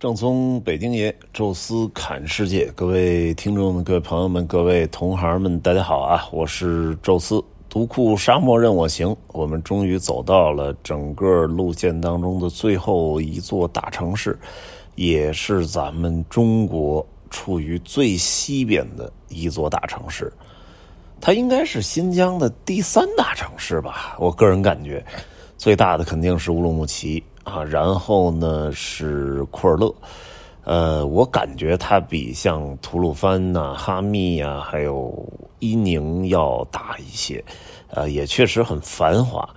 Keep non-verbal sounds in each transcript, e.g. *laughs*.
正宗北京爷，宙斯侃世界，各位听众、各位朋友们、各位同行们，大家好啊！我是宙斯，独库沙漠任我行。我们终于走到了整个路线当中的最后一座大城市，也是咱们中国处于最西边的一座大城市。它应该是新疆的第三大城市吧？我个人感觉，最大的肯定是乌鲁木齐。啊，然后呢是库尔勒，呃，我感觉它比像吐鲁番呐、哈密呀，还有伊宁要大一些，呃，也确实很繁华。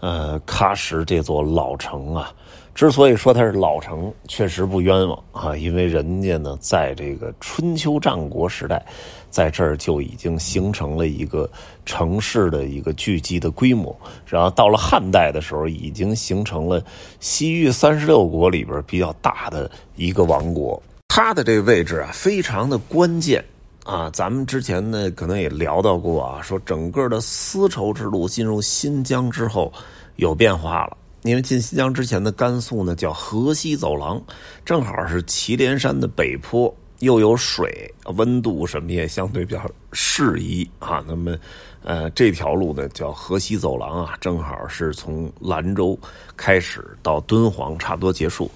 呃，喀什这座老城啊，之所以说它是老城，确实不冤枉啊，因为人家呢，在这个春秋战国时代。在这儿就已经形成了一个城市的一个聚集的规模，然后到了汉代的时候，已经形成了西域三十六国里边比较大的一个王国。它的这个位置啊，非常的关键啊。咱们之前呢，可能也聊到过啊，说整个的丝绸之路进入新疆之后有变化了，因为进新疆之前的甘肃呢叫河西走廊，正好是祁连山的北坡。又有水，温度什么也相对比较适宜啊。那么，呃，这条路呢叫河西走廊啊，正好是从兰州开始到敦煌，差不多结束。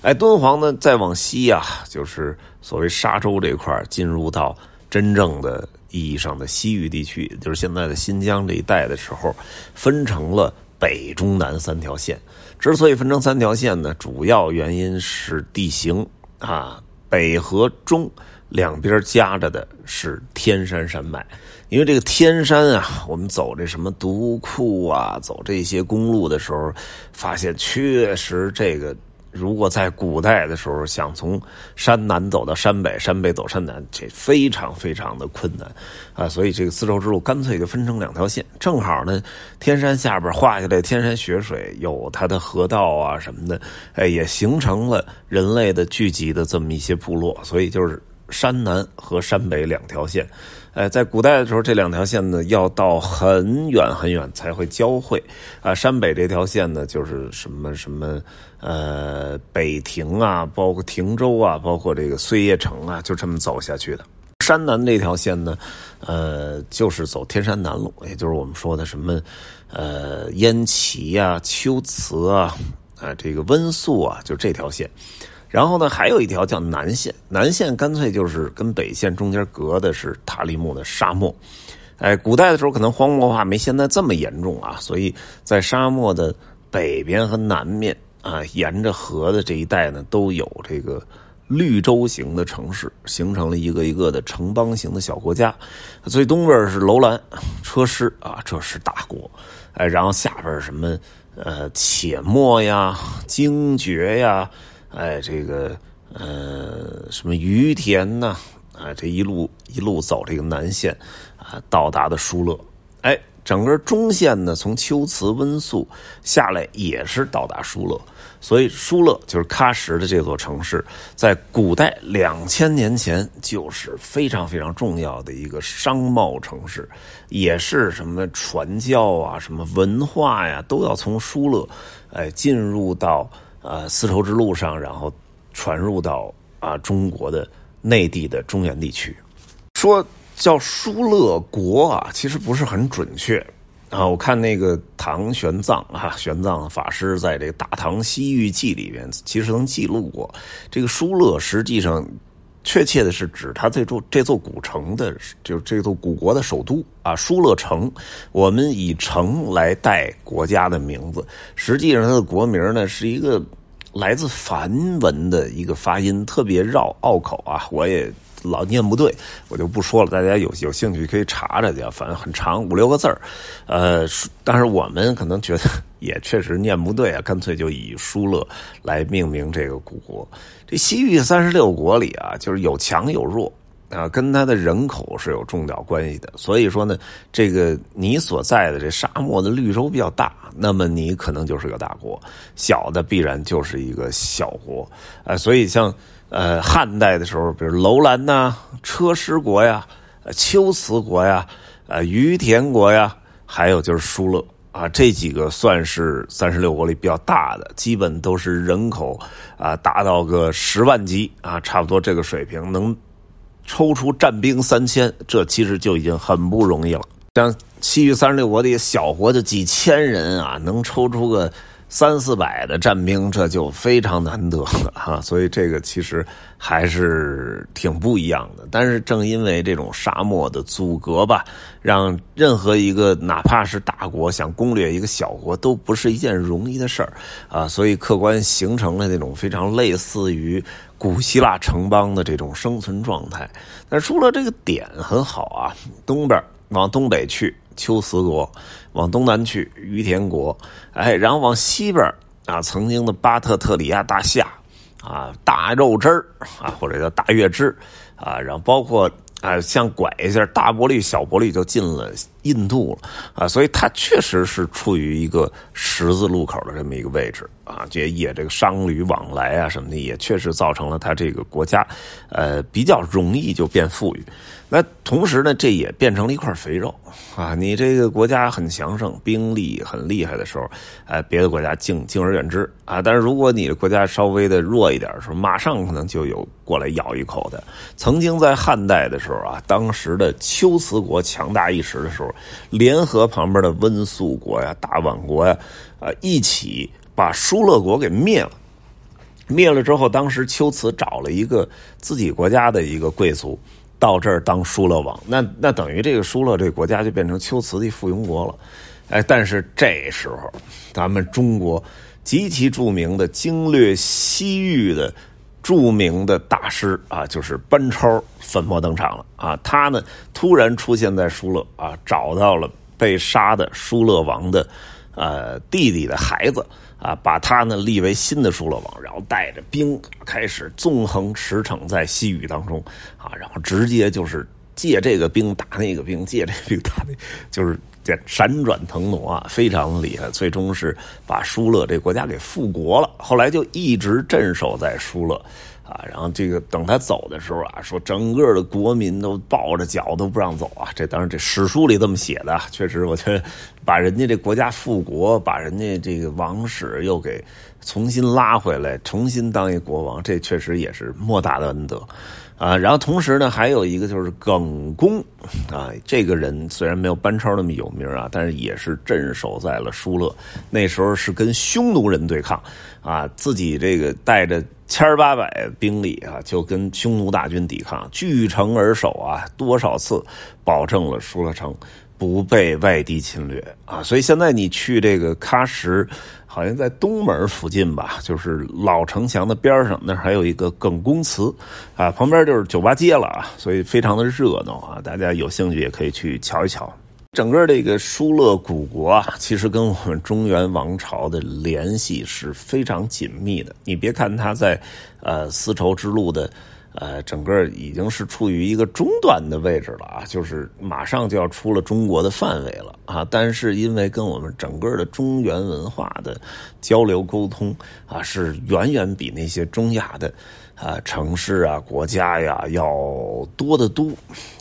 哎，敦煌呢再往西呀，就是所谓沙洲这块进入到真正的意义上的西域地区，就是现在的新疆这一带的时候，分成了北、中、南三条线。之所以分成三条线呢，主要原因是地形啊。北和中两边夹着的是天山山脉，因为这个天山啊，我们走这什么独库啊，走这些公路的时候，发现确实这个。如果在古代的时候想从山南走到山北，山北走山南，这非常非常的困难啊！所以这个丝绸之路干脆就分成两条线，正好呢，天山下边画下来天山雪水，有它的河道啊什么的，哎，也形成了人类的聚集的这么一些部落，所以就是山南和山北两条线。哎，在古代的时候，这两条线呢要到很远很远才会交汇，啊，山北这条线呢就是什么什么，呃，北庭啊，包括亭州啊，包括这个碎叶城啊，就这么走下去的。山南这条线呢，呃，就是走天山南路，也就是我们说的什么，呃，燕齐啊、秋瓷啊，啊，这个温宿啊，就这条线。然后呢，还有一条叫南线，南线干脆就是跟北线中间隔的是塔里木的沙漠。哎，古代的时候可能荒漠化没现在这么严重啊，所以在沙漠的北边和南面啊，沿着河的这一带呢，都有这个绿洲型的城市，形成了一个一个的城邦型的小国家。最东边是楼兰、车师啊，这是大国。哎，然后下边什么呃且末呀、精绝呀。哎，这个呃，什么于田呐？啊，这一路一路走这个南线，啊，到达的疏勒。哎，整个中线呢，从秋瓷温宿下来也是到达疏勒。所以疏勒就是喀什的这座城市，在古代两千年前就是非常非常重要的一个商贸城市，也是什么传教啊、什么文化呀，都要从疏勒哎进入到。呃，丝绸之路上，然后传入到啊中国的内地的中原地区，说叫疏勒国啊，其实不是很准确啊。我看那个唐玄奘啊，玄奘法师在这个《大唐西域记》里面，其实能记录过这个疏勒，实际上确切的是指它这座这座古城的，就是这座古国的首都啊，疏勒城。我们以城来代国家的名字，实际上它的国名呢是一个。来自梵文的一个发音特别绕拗口啊，我也老念不对，我就不说了。大家有有兴趣可以查查去，反正很长五六个字儿，呃，但是我们可能觉得 *laughs* 也确实念不对啊，干脆就以疏勒来命名这个古国。这西域三十六国里啊，就是有强有弱。啊，跟它的人口是有重要关系的。所以说呢，这个你所在的这沙漠的绿洲比较大，那么你可能就是个大国；小的必然就是一个小国。啊，所以像呃汉代的时候，比如楼兰呐、车师国呀、呃龟兹国呀、呃于田国呀，还有就是疏勒啊，这几个算是三十六国里比较大的，基本都是人口啊达到个十万级啊，差不多这个水平，能抽出战兵三千，这其实就已经很不容易了。像其余三十六国的小国就几千人啊，能抽出个。三四百的战兵，这就非常难得了哈，所以这个其实还是挺不一样的。但是正因为这种沙漠的阻隔吧，让任何一个哪怕是大国想攻略一个小国都不是一件容易的事儿啊，所以客观形成了那种非常类似于古希腊城邦的这种生存状态。但是除了这个点很好啊，东边往东北去。秋瓷国，往东南去于田国，哎，然后往西边啊，曾经的巴特特里亚大夏，啊，大肉汁儿啊，或者叫大月支啊，然后包括啊，像拐一下大伯利、小伯利就进了印度了啊，所以它确实是处于一个十字路口的这么一个位置啊，这也这个商旅往来啊什么的，也确实造成了它这个国家呃比较容易就变富裕。那同时呢，这也变成了一块肥肉啊！你这个国家很强盛，兵力很厉害的时候，哎，别的国家敬敬而远之啊。但是如果你的国家稍微的弱一点的时候，马上可能就有过来咬一口的。曾经在汉代的时候啊，当时的龟兹国强大一时的时候，联合旁边的温宿国呀、大宛国呀，啊，一起把疏勒国给灭了。灭了之后，当时龟兹找了一个自己国家的一个贵族。到这儿当疏勒王，那那等于这个疏勒这个国家就变成龟兹的附庸国了，哎，但是这时候，咱们中国极其著名的经略西域的著名的大师啊，就是班超粉墨登场了啊，他呢突然出现在疏勒啊，找到了被杀的疏勒王的呃弟弟的孩子。啊，把他呢立为新的疏勒王，然后带着兵开始纵横驰骋在西域当中，啊，然后直接就是借这个兵打那个兵，借这个兵打那，就是这闪转腾挪啊，非常厉害。最终是把舒勒这国家给复国了，后来就一直镇守在舒勒。啊，然后这个等他走的时候啊，说整个的国民都抱着脚都不让走啊。这当然这史书里这么写的，确实我觉得把人家这国家复国，把人家这个王室又给重新拉回来，重新当一国王，这确实也是莫大的恩德啊。然后同时呢，还有一个就是耿恭啊，这个人虽然没有班超那么有名啊，但是也是镇守在了疏勒，那时候是跟匈奴人对抗啊，自己这个带着。千八百兵力啊，就跟匈奴大军抵抗，据城而守啊，多少次保证了疏勒城不被外敌侵略啊。所以现在你去这个喀什，好像在东门附近吧，就是老城墙的边上，那还有一个耿公祠啊，旁边就是酒吧街了啊，所以非常的热闹啊。大家有兴趣也可以去瞧一瞧。整个这个疏勒古国啊，其实跟我们中原王朝的联系是非常紧密的。你别看它在，呃，丝绸之路的，呃，整个已经是处于一个中段的位置了啊，就是马上就要出了中国的范围了啊。但是因为跟我们整个的中原文化的交流沟通啊，是远远比那些中亚的。啊，城市啊，国家呀，要多得多，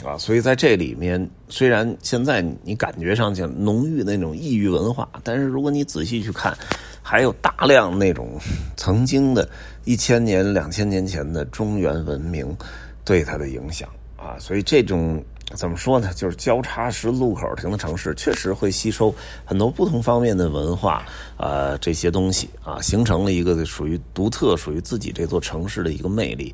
啊，所以在这里面，虽然现在你感觉上去浓郁那种异域文化，但是如果你仔细去看，还有大量那种曾经的一千年、两千年前的中原文明对它的影响啊，所以这种。怎么说呢？就是交叉式路口型的城市，确实会吸收很多不同方面的文化，呃，这些东西啊，形成了一个属于独特、属于自己这座城市的一个魅力。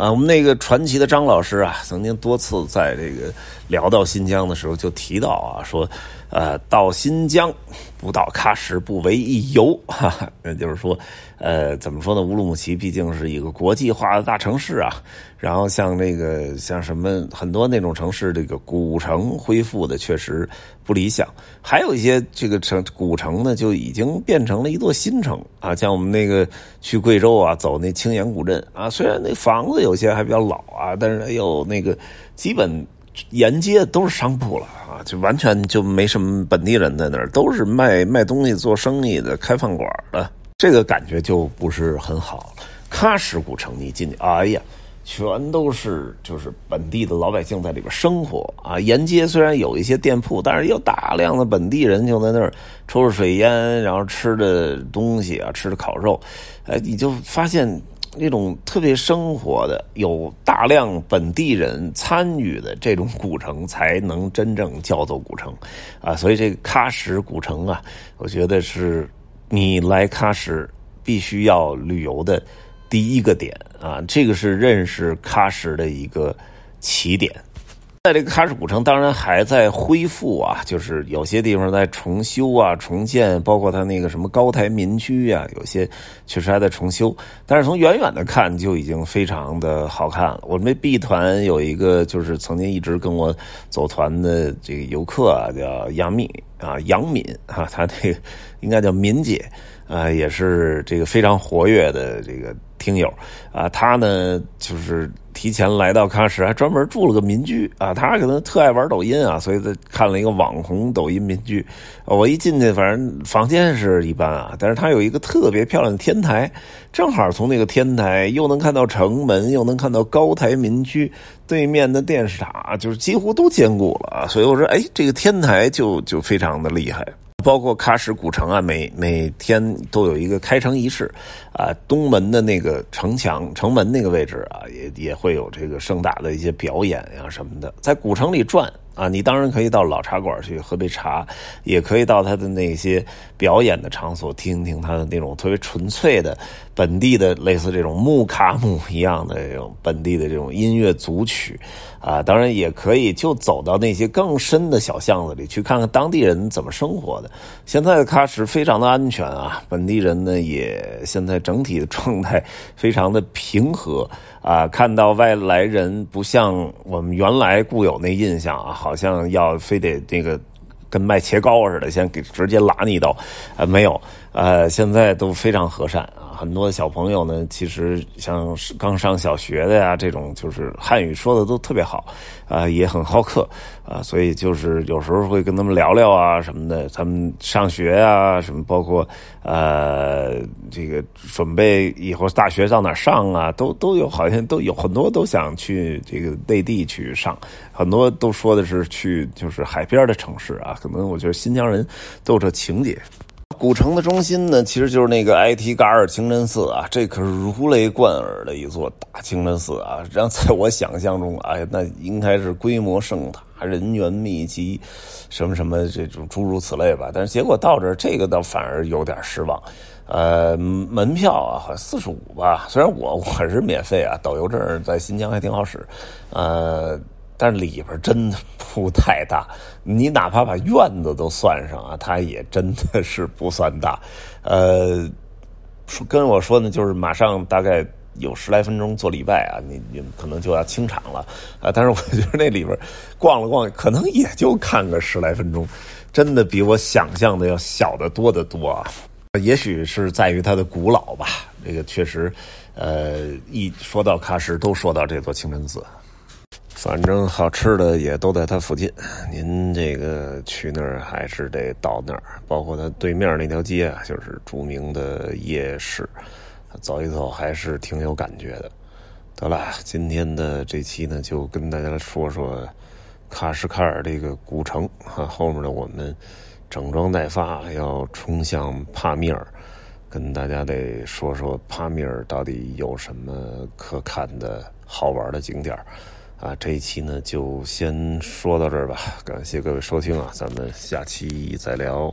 啊，我们那个传奇的张老师啊，曾经多次在这个聊到新疆的时候，就提到啊，说。呃，到新疆不到喀什不为一游，哈，那就是说，呃，怎么说呢？乌鲁木齐毕竟是一个国际化的大城市啊。然后像那个像什么很多那种城市，这个古城恢复的确实不理想。还有一些这个城古城呢，就已经变成了一座新城啊。像我们那个去贵州啊，走那青岩古镇啊，虽然那房子有有些还比较老啊，但是有那个基本。沿街都是商铺了啊，就完全就没什么本地人在那儿，都是卖卖东西、做生意的、开饭馆的，这个感觉就不是很好。喀什古城你进去，哎呀，全都是就是本地的老百姓在里边生活啊。沿街虽然有一些店铺，但是有大量的本地人就在那儿抽着水烟，然后吃的东西啊，吃的烤肉，哎，你就发现。那种特别生活的、有大量本地人参与的这种古城，才能真正叫做古城啊！所以这个喀什古城啊，我觉得是你来喀什必须要旅游的第一个点啊！这个是认识喀什的一个起点。在这个喀什古城，当然还在恢复啊，就是有些地方在重修啊、重建，包括它那个什么高台民居啊，有些确实还在重修。但是从远远的看，就已经非常的好看了。我们 B 团有一个就是曾经一直跟我走团的这个游客啊，叫杨敏啊，杨敏啊，他这个应该叫敏姐啊，也是这个非常活跃的这个。听友啊，他呢就是提前来到喀什，还专门住了个民居啊。他可能特爱玩抖音啊，所以他看了一个网红抖音民居。我一进去，反正房间是一般啊，但是他有一个特别漂亮的天台，正好从那个天台又能看到城门，又能看到高台民居对面的电视塔，就是几乎都兼顾了。所以我说，哎，这个天台就就非常的厉害。包括喀什古城啊，每每天都有一个开城仪式，啊，东门的那个城墙、城门那个位置啊，也也会有这个盛大的一些表演呀什么的，在古城里转。啊，你当然可以到老茶馆去喝杯茶，也可以到他的那些表演的场所听听他的那种特别纯粹的本地的类似这种木卡姆一样的这种本地的这种音乐组曲啊。当然也可以就走到那些更深的小巷子里去看看当地人怎么生活的。现在的喀什非常的安全啊，本地人呢也现在整体的状态非常的平和。啊，看到外来人不像我们原来固有那印象啊，好好像要非得那个跟卖切糕似的，先给直接拉你一刀，啊，没有，呃，现在都非常和善啊。很多小朋友呢，其实像刚上小学的呀，这种就是汉语说的都特别好，啊，也很好客啊，所以就是有时候会跟他们聊聊啊什么的，他们上学啊什么，包括呃这个准备以后大学上哪上啊，都都有好像都有很多都想去这个内地去上，很多都说的是去就是海边的城市啊，可能我觉得新疆人都有这情节。古城的中心呢，其实就是那个艾提嘎尔清真寺啊，这可是如雷贯耳的一座大清真寺啊。然后在我想象中，哎，那应该是规模盛大、人员密集，什么什么这种诸如此类吧。但是结果到这儿，这个倒反而有点失望。呃，门票啊，好像四十五吧。虽然我我是免费啊，导游证在新疆还挺好使，呃。但是里边真的不太大，你哪怕把院子都算上啊，它也真的是不算大。呃，跟我说呢，就是马上大概有十来分钟做礼拜啊，你你可能就要清场了啊。但是我觉得那里边逛了逛，可能也就看个十来分钟，真的比我想象的要小得多得多啊。也许是在于它的古老吧，这个确实，呃，一说到喀什，都说到这座清真寺。反正好吃的也都在它附近，您这个去那儿还是得到那儿，包括它对面那条街啊，就是著名的夜市，走一走还是挺有感觉的。得了，今天的这期呢，就跟大家说说喀什喀尔这个古城哈，后面的我们整装待发要冲向帕米尔，跟大家得说说帕米尔到底有什么可看的好玩的景点啊，这一期呢就先说到这儿吧，感谢各位收听啊，咱们下期再聊。